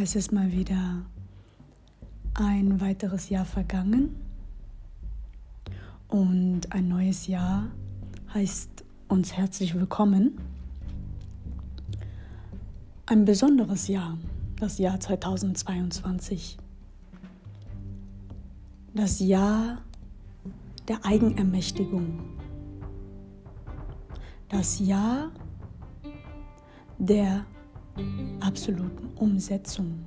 Es ist mal wieder ein weiteres Jahr vergangen und ein neues Jahr heißt uns herzlich willkommen. Ein besonderes Jahr, das Jahr 2022. Das Jahr der Eigenermächtigung. Das Jahr der absoluten Umsetzung.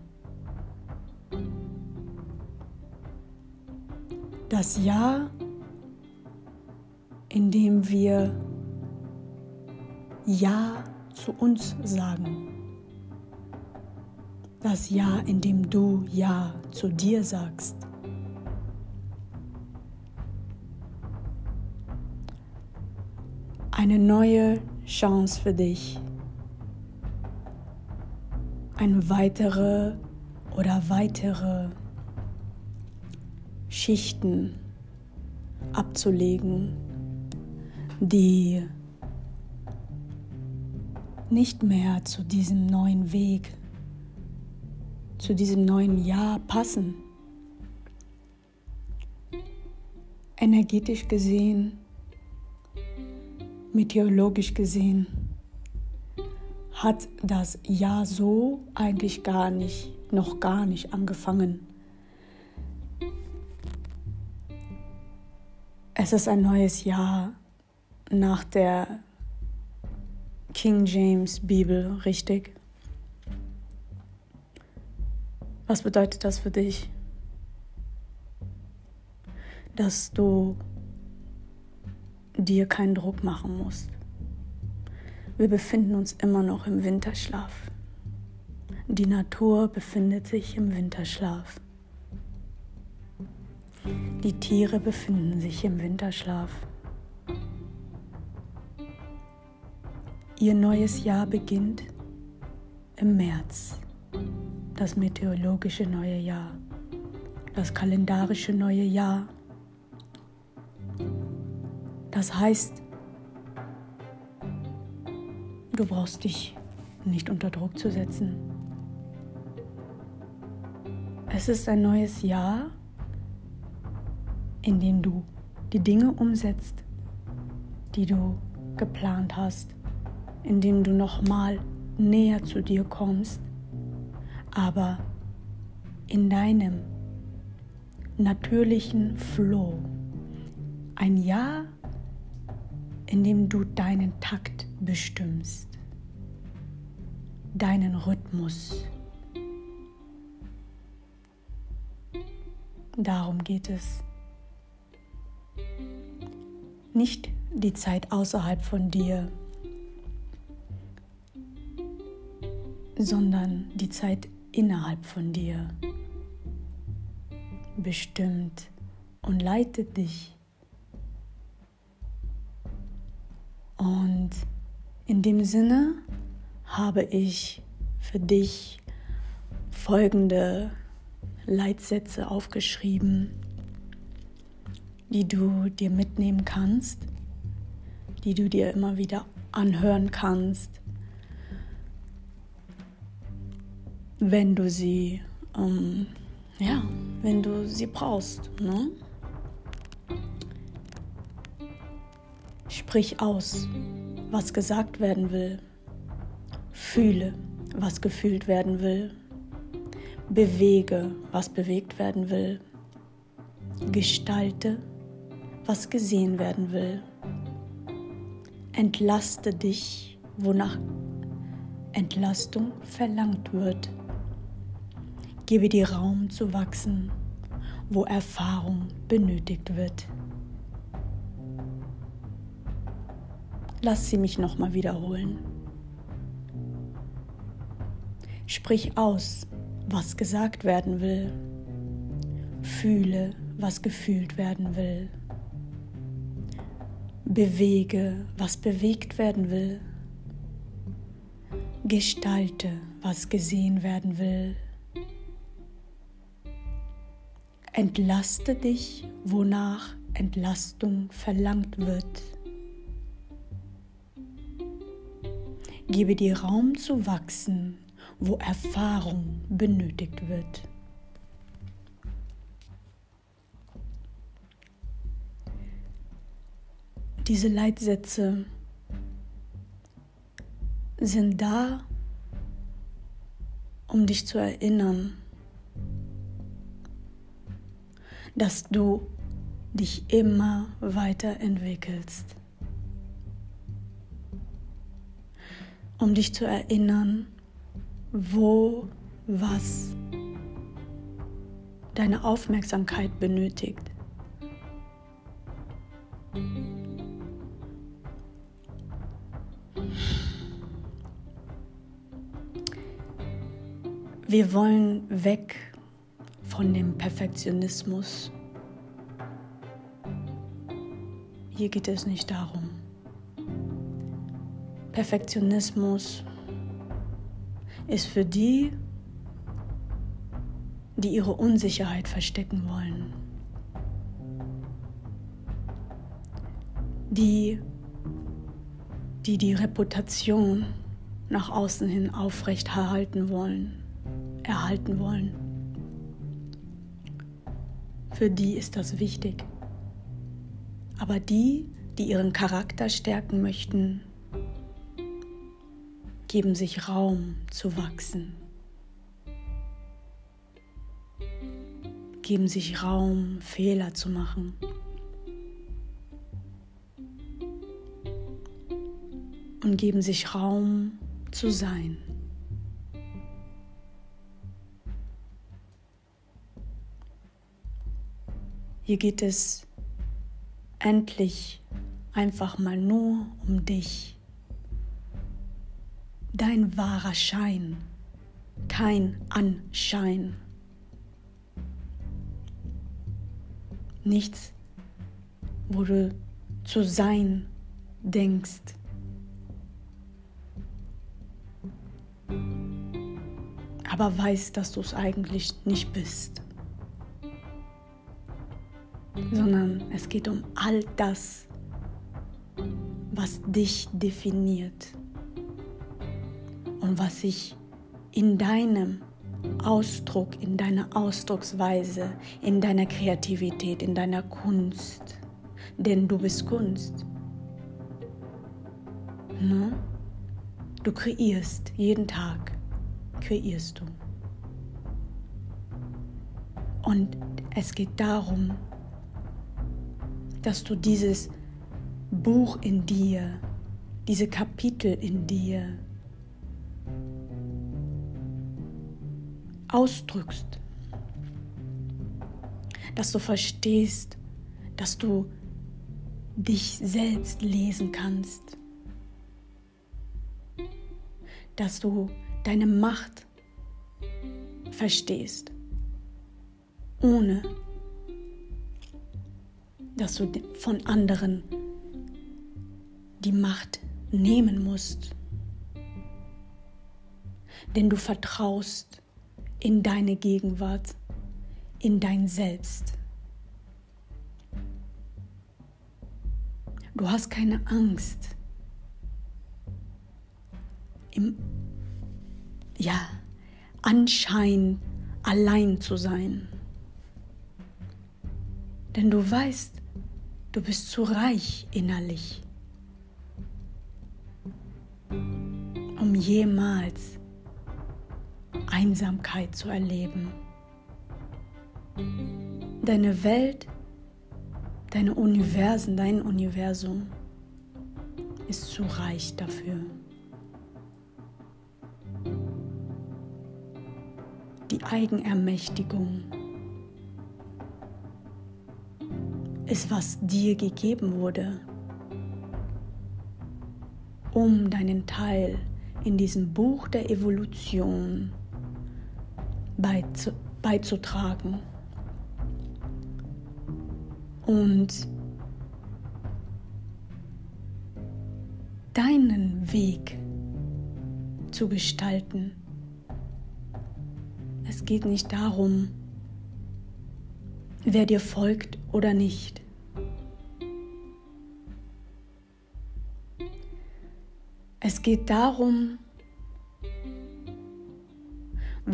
Das Jahr, in dem wir Ja zu uns sagen. Das Jahr, in dem du Ja zu dir sagst. Eine neue Chance für dich eine weitere oder weitere Schichten abzulegen, die nicht mehr zu diesem neuen Weg, zu diesem neuen Jahr passen. Energetisch gesehen, meteorologisch gesehen hat das Jahr so eigentlich gar nicht, noch gar nicht angefangen. Es ist ein neues Jahr nach der King James Bibel, richtig? Was bedeutet das für dich? Dass du dir keinen Druck machen musst. Wir befinden uns immer noch im Winterschlaf. Die Natur befindet sich im Winterschlaf. Die Tiere befinden sich im Winterschlaf. Ihr neues Jahr beginnt im März, das meteorologische neue Jahr, das kalendarische neue Jahr. Das heißt, Du brauchst dich nicht unter Druck zu setzen. Es ist ein neues Jahr, in dem du die Dinge umsetzt, die du geplant hast, in dem du nochmal näher zu dir kommst, aber in deinem natürlichen Flow. Ein Jahr, in dem du deinen Takt bestimmst, deinen Rhythmus. Darum geht es. Nicht die Zeit außerhalb von dir, sondern die Zeit innerhalb von dir bestimmt und leitet dich. Und in dem Sinne habe ich für dich folgende Leitsätze aufgeschrieben, die du dir mitnehmen kannst, die du dir immer wieder anhören kannst, wenn du sie, ähm, ja, wenn du sie brauchst. Ne? Sprich aus, was gesagt werden will. Fühle, was gefühlt werden will. Bewege, was bewegt werden will. Gestalte, was gesehen werden will. Entlaste dich, wonach Entlastung verlangt wird. Gebe dir Raum zu wachsen, wo Erfahrung benötigt wird. Lass sie mich nochmal wiederholen. Sprich aus, was gesagt werden will. Fühle, was gefühlt werden will. Bewege, was bewegt werden will. Gestalte, was gesehen werden will. Entlaste dich, wonach Entlastung verlangt wird. Gebe dir Raum zu wachsen, wo Erfahrung benötigt wird. Diese Leitsätze sind da, um dich zu erinnern, dass du dich immer weiterentwickelst. Um dich zu erinnern, wo was deine Aufmerksamkeit benötigt. Wir wollen weg von dem Perfektionismus. Hier geht es nicht darum. Perfektionismus ist für die, die ihre Unsicherheit verstecken wollen. Die, die die Reputation nach außen hin aufrechterhalten wollen erhalten wollen. Für die ist das wichtig. Aber die, die ihren Charakter stärken möchten, geben sich Raum zu wachsen. Geben sich Raum, Fehler zu machen. Und geben sich Raum zu sein. Hier geht es endlich einfach mal nur um dich. Dein wahrer Schein, kein Anschein. Nichts, wo du zu sein denkst. Aber weißt, dass du es eigentlich nicht bist sondern es geht um all das, was dich definiert und was sich in deinem Ausdruck, in deiner Ausdrucksweise, in deiner Kreativität, in deiner Kunst, denn du bist Kunst. Ne? Du kreierst jeden Tag, kreierst du. Und es geht darum, dass du dieses Buch in dir, diese Kapitel in dir ausdrückst, dass du verstehst, dass du dich selbst lesen kannst, dass du deine Macht verstehst, ohne dass du von anderen die Macht nehmen musst. Denn du vertraust in deine Gegenwart, in dein Selbst. Du hast keine Angst, im ja, Anschein allein zu sein. Denn du weißt, Du bist zu reich innerlich, um jemals Einsamkeit zu erleben. Deine Welt, deine Universen, dein Universum ist zu reich dafür. Die Eigenermächtigung ist, was dir gegeben wurde, um deinen Teil in diesem Buch der Evolution beizutragen und deinen Weg zu gestalten. Es geht nicht darum, wer dir folgt oder nicht. Es geht darum,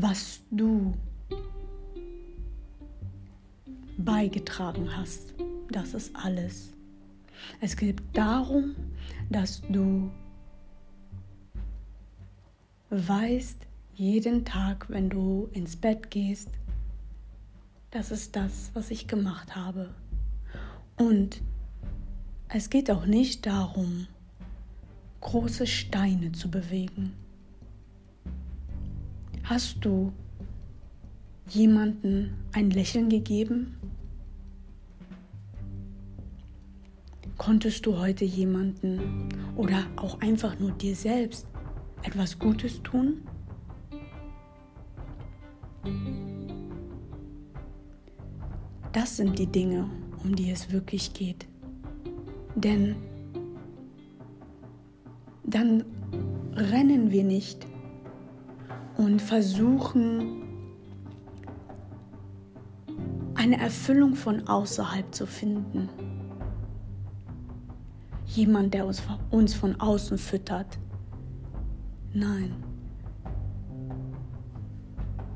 was du beigetragen hast. Das ist alles. Es geht darum, dass du weißt, jeden Tag, wenn du ins Bett gehst, das ist das, was ich gemacht habe. Und es geht auch nicht darum, große Steine zu bewegen. Hast du jemanden ein Lächeln gegeben? Konntest du heute jemanden oder auch einfach nur dir selbst etwas Gutes tun? Das sind die Dinge, um die es wirklich geht. Denn dann rennen wir nicht und versuchen eine Erfüllung von außerhalb zu finden. Jemand, der uns, uns von außen füttert. Nein.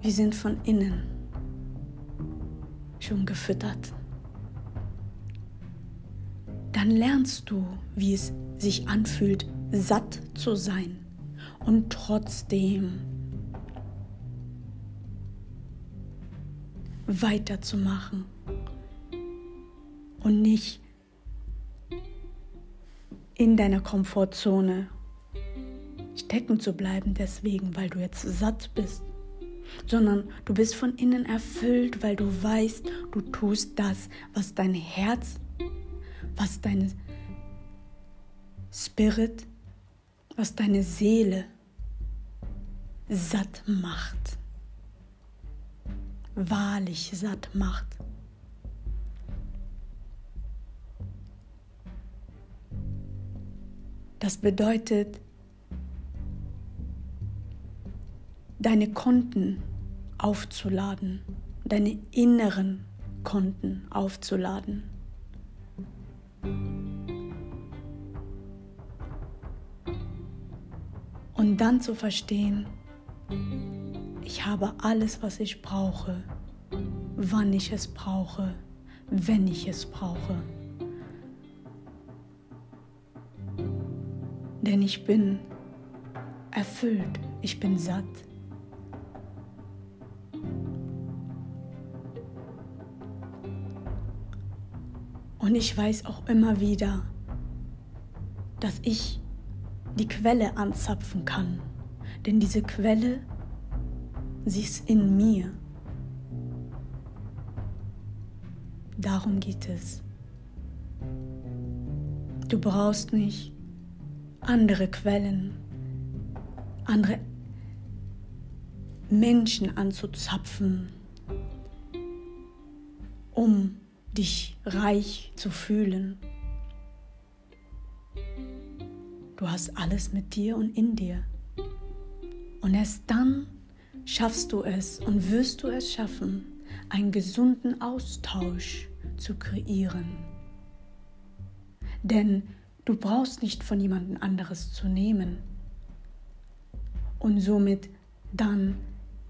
Wir sind von innen schon gefüttert. Dann lernst du, wie es sich anfühlt, satt zu sein und trotzdem weiterzumachen. Und nicht in deiner Komfortzone stecken zu bleiben, deswegen, weil du jetzt satt bist, sondern du bist von innen erfüllt, weil du weißt, du tust das, was dein Herz, was deine Spirit, was deine Seele satt macht wahrlich satt macht. Das bedeutet, deine Konten aufzuladen, deine inneren Konten aufzuladen. Und dann zu verstehen, ich habe alles, was ich brauche, wann ich es brauche, wenn ich es brauche. Denn ich bin erfüllt, ich bin satt. Und ich weiß auch immer wieder, dass ich die Quelle anzapfen kann. Denn diese Quelle Sie ist in mir. Darum geht es. Du brauchst nicht andere Quellen, andere Menschen anzuzapfen, um dich reich zu fühlen. Du hast alles mit dir und in dir. Und erst dann schaffst du es und wirst du es schaffen, einen gesunden Austausch zu kreieren. Denn du brauchst nicht von jemandem anderes zu nehmen. Und somit dann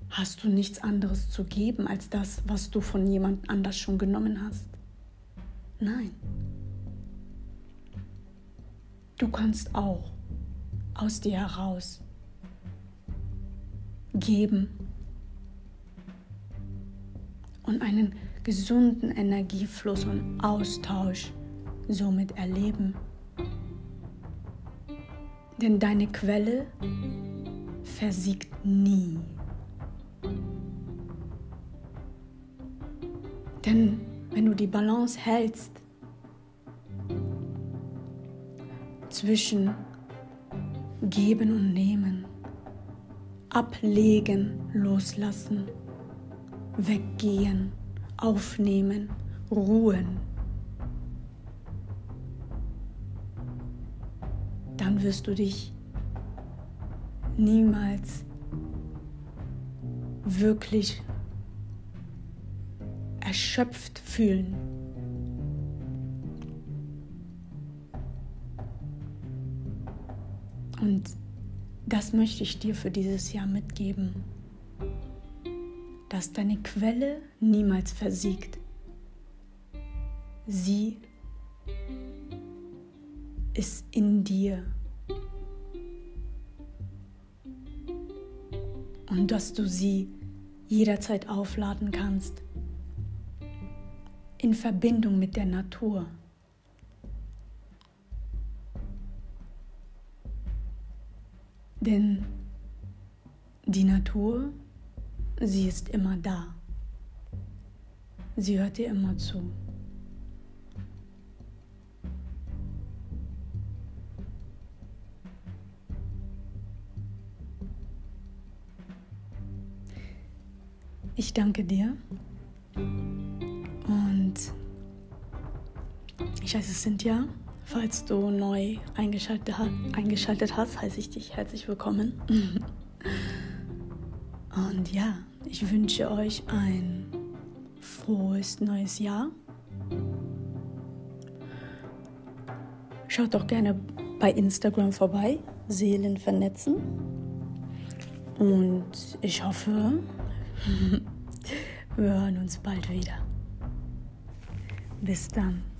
hast du nichts anderes zu geben als das, was du von jemand anders schon genommen hast. Nein. Du kannst auch aus dir heraus geben und einen gesunden Energiefluss und Austausch somit erleben. Denn deine Quelle versiegt nie. Denn wenn du die Balance hältst zwischen Geben und Nehmen, ablegen, loslassen, weggehen, aufnehmen, ruhen. Dann wirst du dich niemals wirklich erschöpft fühlen. Und das möchte ich dir für dieses Jahr mitgeben. dass deine Quelle niemals versiegt. Sie ist in dir. Und dass du sie jederzeit aufladen kannst. In Verbindung mit der Natur. Denn die Natur, sie ist immer da. Sie hört dir immer zu. Ich danke dir und ich heiße Cynthia. Falls du neu eingeschaltet, eingeschaltet hast, heiße ich dich herzlich willkommen. Und ja, ich wünsche euch ein frohes neues Jahr. Schaut doch gerne bei Instagram vorbei, Seelen vernetzen. Und ich hoffe, wir hören uns bald wieder. Bis dann.